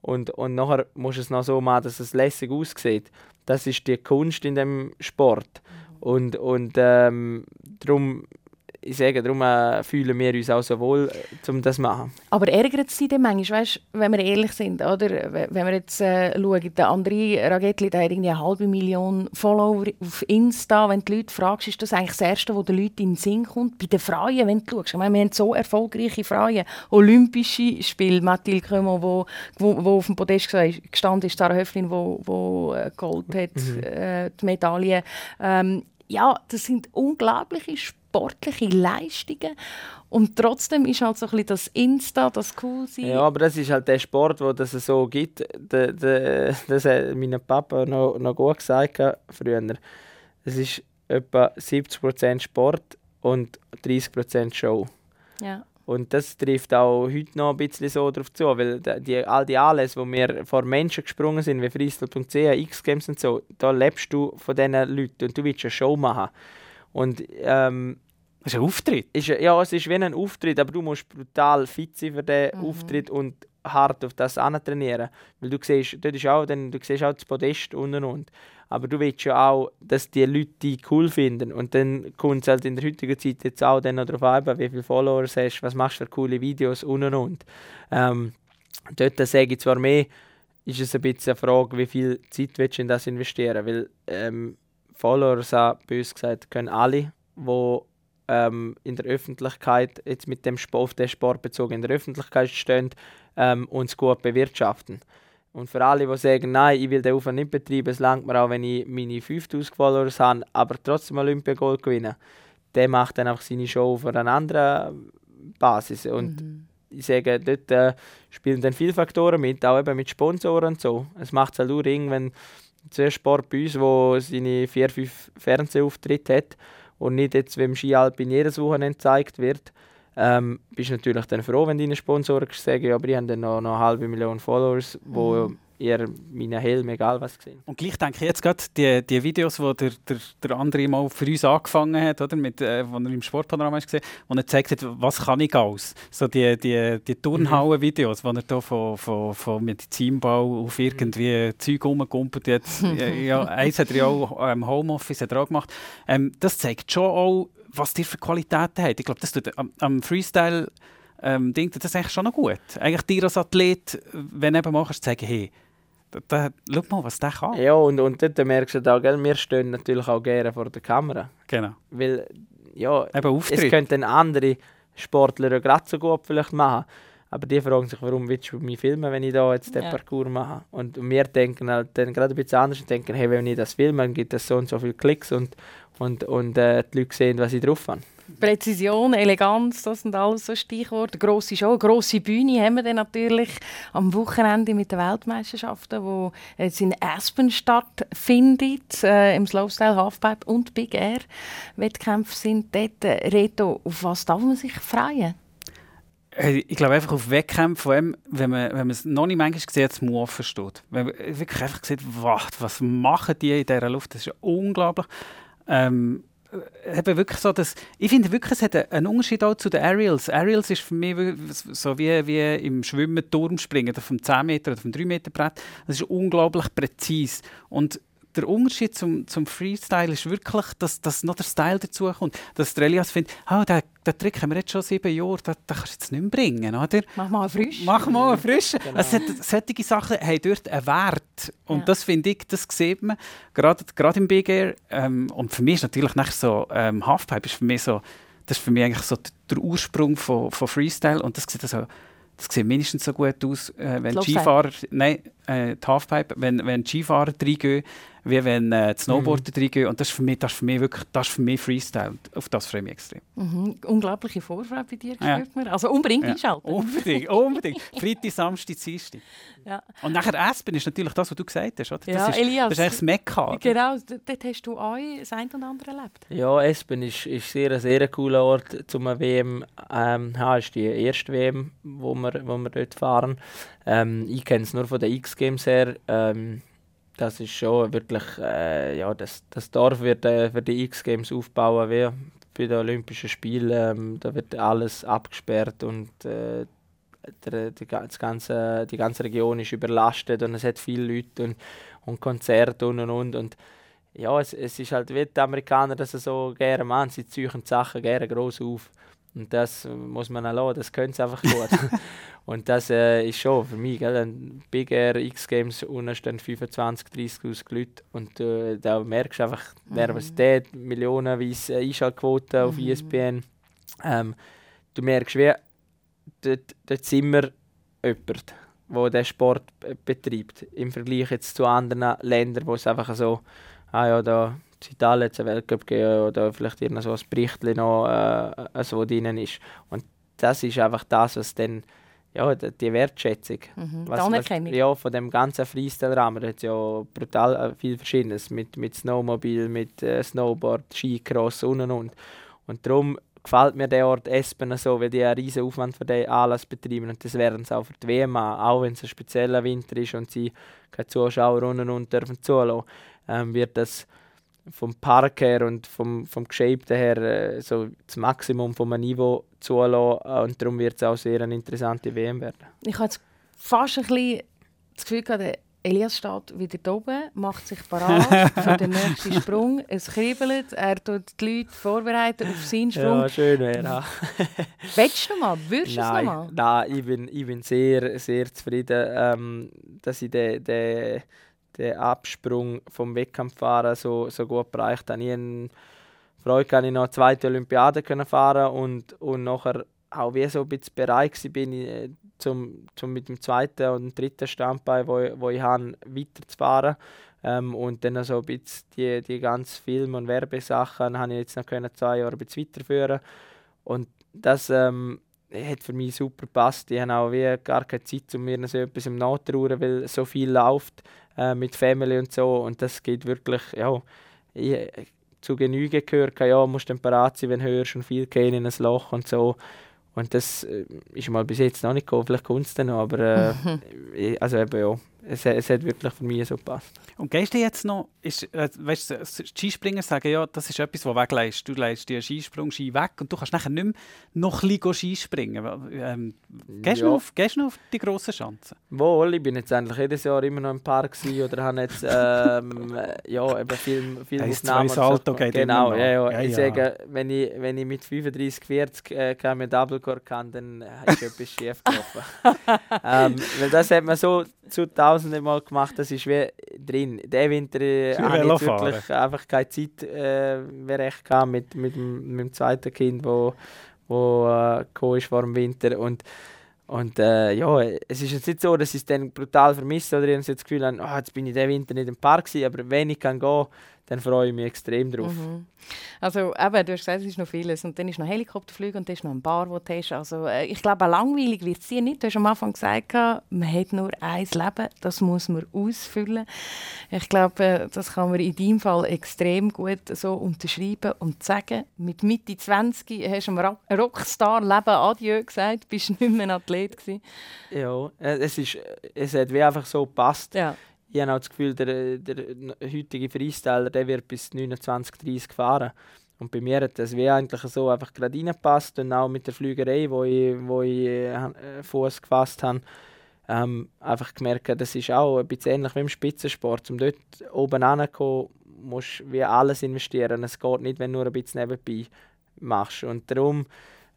Und, und nachher musst du es noch so machen, dass es lässig aussieht. Das ist die Kunst in dem Sport. Und, und ähm, darum, ich sage, darum äh, fühlen wir uns auch so wohl, äh, um das zu machen. Aber ärgert es dich dann manchmal, weißt, wenn wir ehrlich sind, oder? Wenn wir jetzt äh, schauen, der André Ragetti der hat irgendwie eine halbe Million Follower auf Insta. Wenn du die Leute fragst, ist das eigentlich das Erste, was den Leuten in den Sinn kommt? Bei den Frauen, wenn du schaust. Ich meine, wir haben so erfolgreiche Frauen. Olympische Spiele, Mathilde Krömer, wo, wo, wo auf dem Podest gestanden ist, Sarah Höflin, wo, wo äh, geholt hat, äh, die Medaille. Ähm, ja, das sind unglaubliche sportliche Leistungen. Und trotzdem ist halt so ein bisschen das Insta, das cool sein. Ja, aber das ist halt der Sport, wo das so gibt. De, de, das hat mein Papa noch, noch gut gesagt früher. Es ist etwa 70% Sport und 30% Show. Ja. Und das trifft auch heute noch ein bisschen so darauf zu, weil die, die, all die Anlässe, wo wir vor Menschen gesprungen sind, wie Freestyle.ch, X-Games und so, da lebst du von diesen Leuten und du willst eine Show machen. Und ähm, Das ist ein Auftritt. ist, ja, es ist wie ein Auftritt, aber du musst brutal fit sein für diesen Auftritt und hart auf das trainieren. Weil du siehst, dort ist auch, dann, du siehst auch das Podest und und und. Aber du willst ja auch, dass die Leute dich cool finden. Und dann kommt es halt in der heutigen Zeit jetzt auch dann darauf an, wie viele Follower du hast, was machst du für coole Videos und und und. Ähm, dort sage ich zwar mehr, ist es ein bisschen eine Frage, wie viel Zeit willst du in das investieren. Weil ähm, Follower, so bös gesagt, können alle, die ähm, in der Öffentlichkeit, jetzt mit dem Sport, auf den Sport bezogen, in der Öffentlichkeit stehen, ähm, uns gut bewirtschaften. Und für alle, die sagen, nein, ich will den Aufwand nicht betreiben, es langt mir auch, wenn ich meine 5000 Followers habe, aber trotzdem Olympiagold gewinnen, der macht dann einfach seine Show auf einer anderen Basis. Und ich sage, dort äh, spielen dann viele Faktoren mit, auch eben mit Sponsoren und so. Es macht es halt nur Ring, wenn zuerst Sport bei uns, wo seine vier, fünf Fernsehauftritte hat und nicht jetzt, wie im Skialpin jedes Wochenende gezeigt wird, ähm, bist du natürlich dann froh, wenn deine Sponsoren sagen, ja, aber ich habe dann noch, noch eine halbe Million Followers, wo ihr meine Helm, egal was sehen. Und gleich denke ich jetzt gerade, die, die Videos, die der, der, der andere mal für uns angefangen hat, oder? Mit, äh, wo er im Sportpanorama gesehen wo er gezeigt hat, was kann ich alles. So die, die, die Turnhauen-Videos, wo er da von, von, von Medizinbau auf irgendwie Zeug rumgumpelt. Jetzt, äh, ja, eins hat er ja auch im Homeoffice hat er auch gemacht. Ähm, das zeigt schon auch, was dir für Qualitäten hat. Ich glaube, das tut am, am Freestyle ähm, Ding, das ist eigentlich schon noch gut. Eigentlich dir als Athlet, wenn du eben mal kannst sagen, hey, da, da, schau mal, was der kann. Ja, und, und dort merkst du auch, gell, wir stehen natürlich auch gerne vor der Kamera. Genau. Weil, ja, Eben es könnten andere Sportler ja gerade so gut vielleicht machen. Aber die fragen sich, warum willst du mich filmen, wenn ich da jetzt den Ja. Parcours mache? Und wir denken halt dann gerade ein bisschen anders und denken, hey, wenn ich das filme, dann gibt es so und so viele Klicks und, und, und äh, die Leute sehen, was ich drauf habe. Präzision, Eleganz, das sind alles so Stichworte. Grosse Show, grosse Bühne haben wir dann natürlich am Wochenende mit den Weltmeisterschaften, wo jetzt in Aspen stattfindet, äh, im Slopestyle, Halfpipe und Big Air Wettkämpfe sind dort. Äh, Reto, auf was darf man sich freuen? Ich glaube einfach auf Wettkämpfe, vor allem, wenn man, wenn man es noch nicht manchmal sieht, das Move versteht. Wenn man wirklich einfach sieht, was, was machen die in dieser Luft, das ist ja unglaublich. Ähm, äh, wirklich so, dass, ich finde wirklich, es hat einen- Unterschied auch zu den Aerials. Aerials ist für mich so wie, wie im Schwimmen, Turmspringen, oder vom 10 Meter oder vom 3 Meter Brett. Das ist unglaublich präzise. Und der Unterschied zum, zum Freestyle ist wirklich, dass, dass noch der Style dazu kommt. Dass der Elias findet, oh, den, den Trick haben wir jetzt schon sieben Jahre, den, den kannst du jetzt nicht mehr bringen, oder? Mach mal frisch. Mach mal einen frischen. Es hat, solche Sachen haben dort einen Wert. Und Ja. das finde ich, das sieht man, gerade, gerade im Big Air. Ähm, und für mich ist natürlich nachher so, ähm, Halfpipe ist für mich so, das ist für mich eigentlich so der, Ursprung von, von Freestyle. Und das sieht also, das sieht mindestens so gut aus, äh, wenn. Skifahrer, nein, äh, die Halfpipe, wenn, wenn die Skifahrer reingehen, wie wenn äh, die Snowboarder reingehen. Und das ist für mich, das ist für mich wirklich, das ist für mich Freestyle. Auf das freue ich mich extrem. Mhm. Unglaubliche Vorfreude bei dir, Ja. man. Also unbedingt Ja, einschalten. Unbedingt, unbedingt. Freitag, Samstag, Dienstag. Ja. Und nachher Aspen ist natürlich das, was du gesagt hast. Oder? Das, Ja, ist, Elias. das ist eigentlich das Mekka. oder? Genau, dort hast du auch das ein und andere erlebt. Ja, Espen ist, ist sehr, ein sehr cooler Ort zum WM ähm, haben. ist die erste WM, wo wir, wo wir dort fahren. Ähm, ich kenne es nur von den X-Games her. Ähm, das ist schon wirklich, äh, ja, das, das Dorf wird äh, für die X-Games aufbauen wie bei den Olympischen Spielen. Ähm, da wird alles abgesperrt und äh, der, die, das ganze, die ganze Region ist überlastet und es hat viele Leute und, und Konzerte und und und. und ja, es, es ist halt wie die Amerikaner das so gerne machen. Sie ziehen die Sachen gerne groß auf. Und das muss man auch lassen, das können sie einfach gut. Und das äh, ist schon für mich, gell, ein Big Air X-Games, unten stehen 25, 30'000 Leute. Und äh, da merkst du einfach Nervosität, millionenweise Einschaltquoten auf E ESPN. Ähm, du merkst, wie dort, dort sind wir jemand, der diesen Sport betreibt. Im Vergleich jetzt zu anderen Ländern, wo es einfach so, ah ja, da in Italien es einen Weltcup gegeben oder vielleicht irgend so ein Bericht noch äh, so drin ist. Und das ist einfach das, was dann, ja, die Wertschätzung. Mhm. Die Was, was, Anerkennung. ja, von dem ganzen Freestyle-Rahmen. Hat ja brutal äh, viel Verschiedenes. Mit, mit Snowmobil, mit äh, Snowboard, Skicross und und und. Und darum gefällt mir der Ort Espen so, weil die einen riesen Aufwand für den Anlass betreiben. Und das werden sie auch für die WM machen. Auch wenn es ein spezieller Winter ist und sie keine Zuschauer und und dürfen zulassen, ähm, wird das vom Park her und vom, vom Geshapten her äh, so das Maximum vom Niveau zulassen. Und darum wird es auch sehr eine interessante WM werden. Ich habe jetzt fast ein bisschen das Gefühl gehabt, Elias steht wieder da oben, macht sich parat für den nächsten Sprung. Es kribbelt, er tut die Leute vorbereiten auf seinen Sprung. Ja, schön wäre. ja. Willst du noch mal? Würdest du es noch Nein, ich, bin, ich bin sehr, sehr zufrieden, ähm, dass ich den, den, den Absprung vom Wettkampffahren so, so gut bereicht. Ich habe Freude, kann ich noch eine zweite Olympiade können fahren und, und nachher auch wie so ein bisschen bereit gewesen bin, ich, zum, zum mit dem zweiten und dritten Standbein, wo, ich- wo ich habe, weiterzufahren. Ähm, und dann so ein bisschen die, die ganzen Film- und Werbesachen habe ich jetzt noch können zwei Jahre ein bisschen weiterführen und das ähm, hat für mich super gepasst. Ich habe auch wie gar keine Zeit, um mir so etwas im Nachtrauern, weil so viel läuft äh, mit Family und so. Und das geht wirklich, ja, ich, zu Genüge gehört, ja, musst dann parat sein, wenn du hörst und viel gehen in ein Loch und so. Und das äh, ist mal bis jetzt noch nicht gekommen, vielleicht kommt es dann noch, aber äh, also eben, ja, es, es hat wirklich für mich so gepasst. Und gehst du jetzt noch, ist, äh, weißt, Skispringer sagen ja, das ist etwas, das wegleist. Du leistest dir Skisprung, Ski weg und du kannst nachher nicht mehr noch ein bisschen Skispringen. Ähm, gehst, ja. du auf, gehst du auf die grossen Chancen? Wohl, ich bin jetzt endlich jedes Jahr immer noch im Park oder habe jetzt ähm, äh, ja, eben Film, Filmaufnahmen. Hey, Salto geht genau, ja, ja, ja, Ich sage, wenn ich, wenn ich mit 35, 40 äh, keinen Doublecore kann, dann ist etwas schief gelaufen. ähm, weil das hat man so 2000 tausende Mal gemacht, das ist wie drin. Der Winter äh, habe ich wirklich einfach keine Zeit äh, mehr recht gehabt mit, mit, mit, dem zweiten Kind, wo, wo äh, ist vor dem Winter und und äh, ja, es ist jetzt nicht so, dass ich es dann brutal vermisse oder ich jetzt das Gefühl habe, oh, jetzt bin ich den Winter nicht im Park gewesen, aber wenn ich kann gehen dann freue ich mich extrem drauf. Mhm. Also eben, du hast gesagt, es ist noch vieles. Und dann ist noch Helikopterflüge und dann ist noch ein Bar, wo du hast. Also äh, ich glaube, langweilig wird es dir nicht. Du hast am Anfang gesagt, man hat nur ein Leben, das muss man ausfüllen. Ich glaube, äh, das kann man in deinem Fall extrem gut so unterschreiben und sagen. Mit Mitte 20 hast du einem Rockstar-Leben Adieu gesagt, bist nicht mehr ein Athlet gewesen. Ja, äh, es, ist, es hat wie einfach so gepasst. Ja ich habe auch das Gefühl, der, der heutige Freestyler der wird bis 29, 30 fahren. Und bei mir hat das wie eigentlich so einfach gerade reingepasst und auch mit der Flügerei, wo ich, wo ich äh, Fuß gefasst habe, ähm, einfach gemerkt, das ist auch ein bisschen ähnlich wie im Spitzensport. Um dort oben anzukommen, musst du wie alles investieren. Es geht nicht, wenn du nur ein bisschen nebenbei machst. Und darum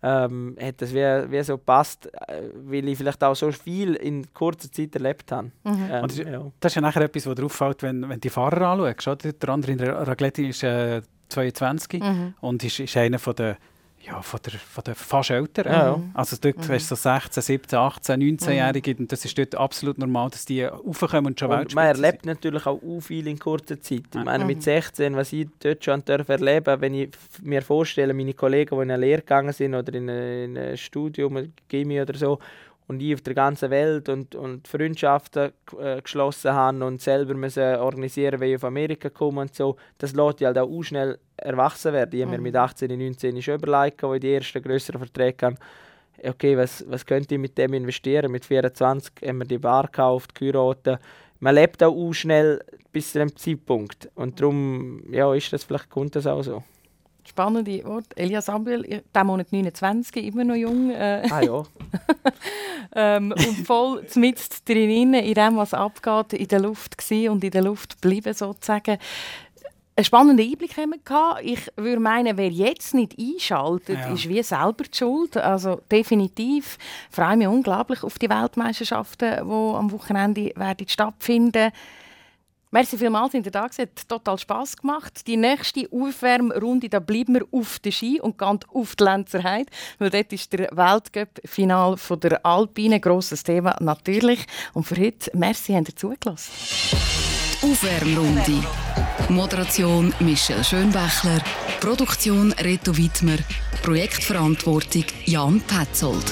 ähm, hat das wie, wie so gepasst, äh, weil ich vielleicht auch so viel in kurzer Zeit erlebt habe. Mhm. Ähm, das, ist, ja. das, ist ja nachher etwas, was dir auffällt, wenn, wenn du die Fahrer anschaust. Der andere in der Ragletti ist äh, 22 mhm. und ist, ist einer von der ja, von der, von der fast Älteren. Ja, ja. Also dort mhm. hast du so 16, 17, 18, 19-Jährige mhm. und das ist dort absolut normal, dass die raufkommen und schon und Man erlebt sind. natürlich auch viel in kurzer Zeit. Ich meine, mit 16, mhm. was ich dort schon erleben darf, wenn ich mir vorstelle, meine Kollegen, die in eine Lehre gegangen sind oder in, in ein Studium, Chemie oder so, und ich auf der ganzen Welt und, und Freundschaften äh, geschlossen habe und selber müssen organisieren, wie ich auf Amerika komme und so, das lässt ich halt auch schnell erwachsen werden. Ich habe mir mhm. mit 18, 19 schon überlegt, wo ich die ersten größeren Verträge habe, okay, was, was könnte ich mit dem investieren? Mit 24 haben wir die Bar gekauft, geheiratet. Man lebt auch schnell bis zu einem Zeitpunkt. Und darum ja, ist das vielleicht kommt das auch so. Spannende Wort. Elias Abel, der Monat 29, immer noch jung. Äh. Ah ja. ähm, und voll mitten drin, in dem, was abgeht, in der Luft war und in der Luft bleiben sozusagen. Einen spannenden Einblick haben wir. Ich würde meinen, wer jetzt nicht einschaltet, ja. ist wie selber die Schuld. Also definitiv freue mich unglaublich auf die Weltmeisterschaften, die am Wochenende werden stattfinden werden. Merci vielmals, in der Tag. Es hat total Spass gemacht. Die nächste Aufwärmrunde, da bleiben wir auf der Ski und gehen auf die Lenzerheide, weil dort ist der Weltcup-Final der Alpine. Grosses Thema natürlich. Und für heute, merci, habt ihr zugelassen. Aufwärmrunde. Moderation Michelle Schönbächler. Produktion Reto Wittmer. Projektverantwortung Jan Petzold.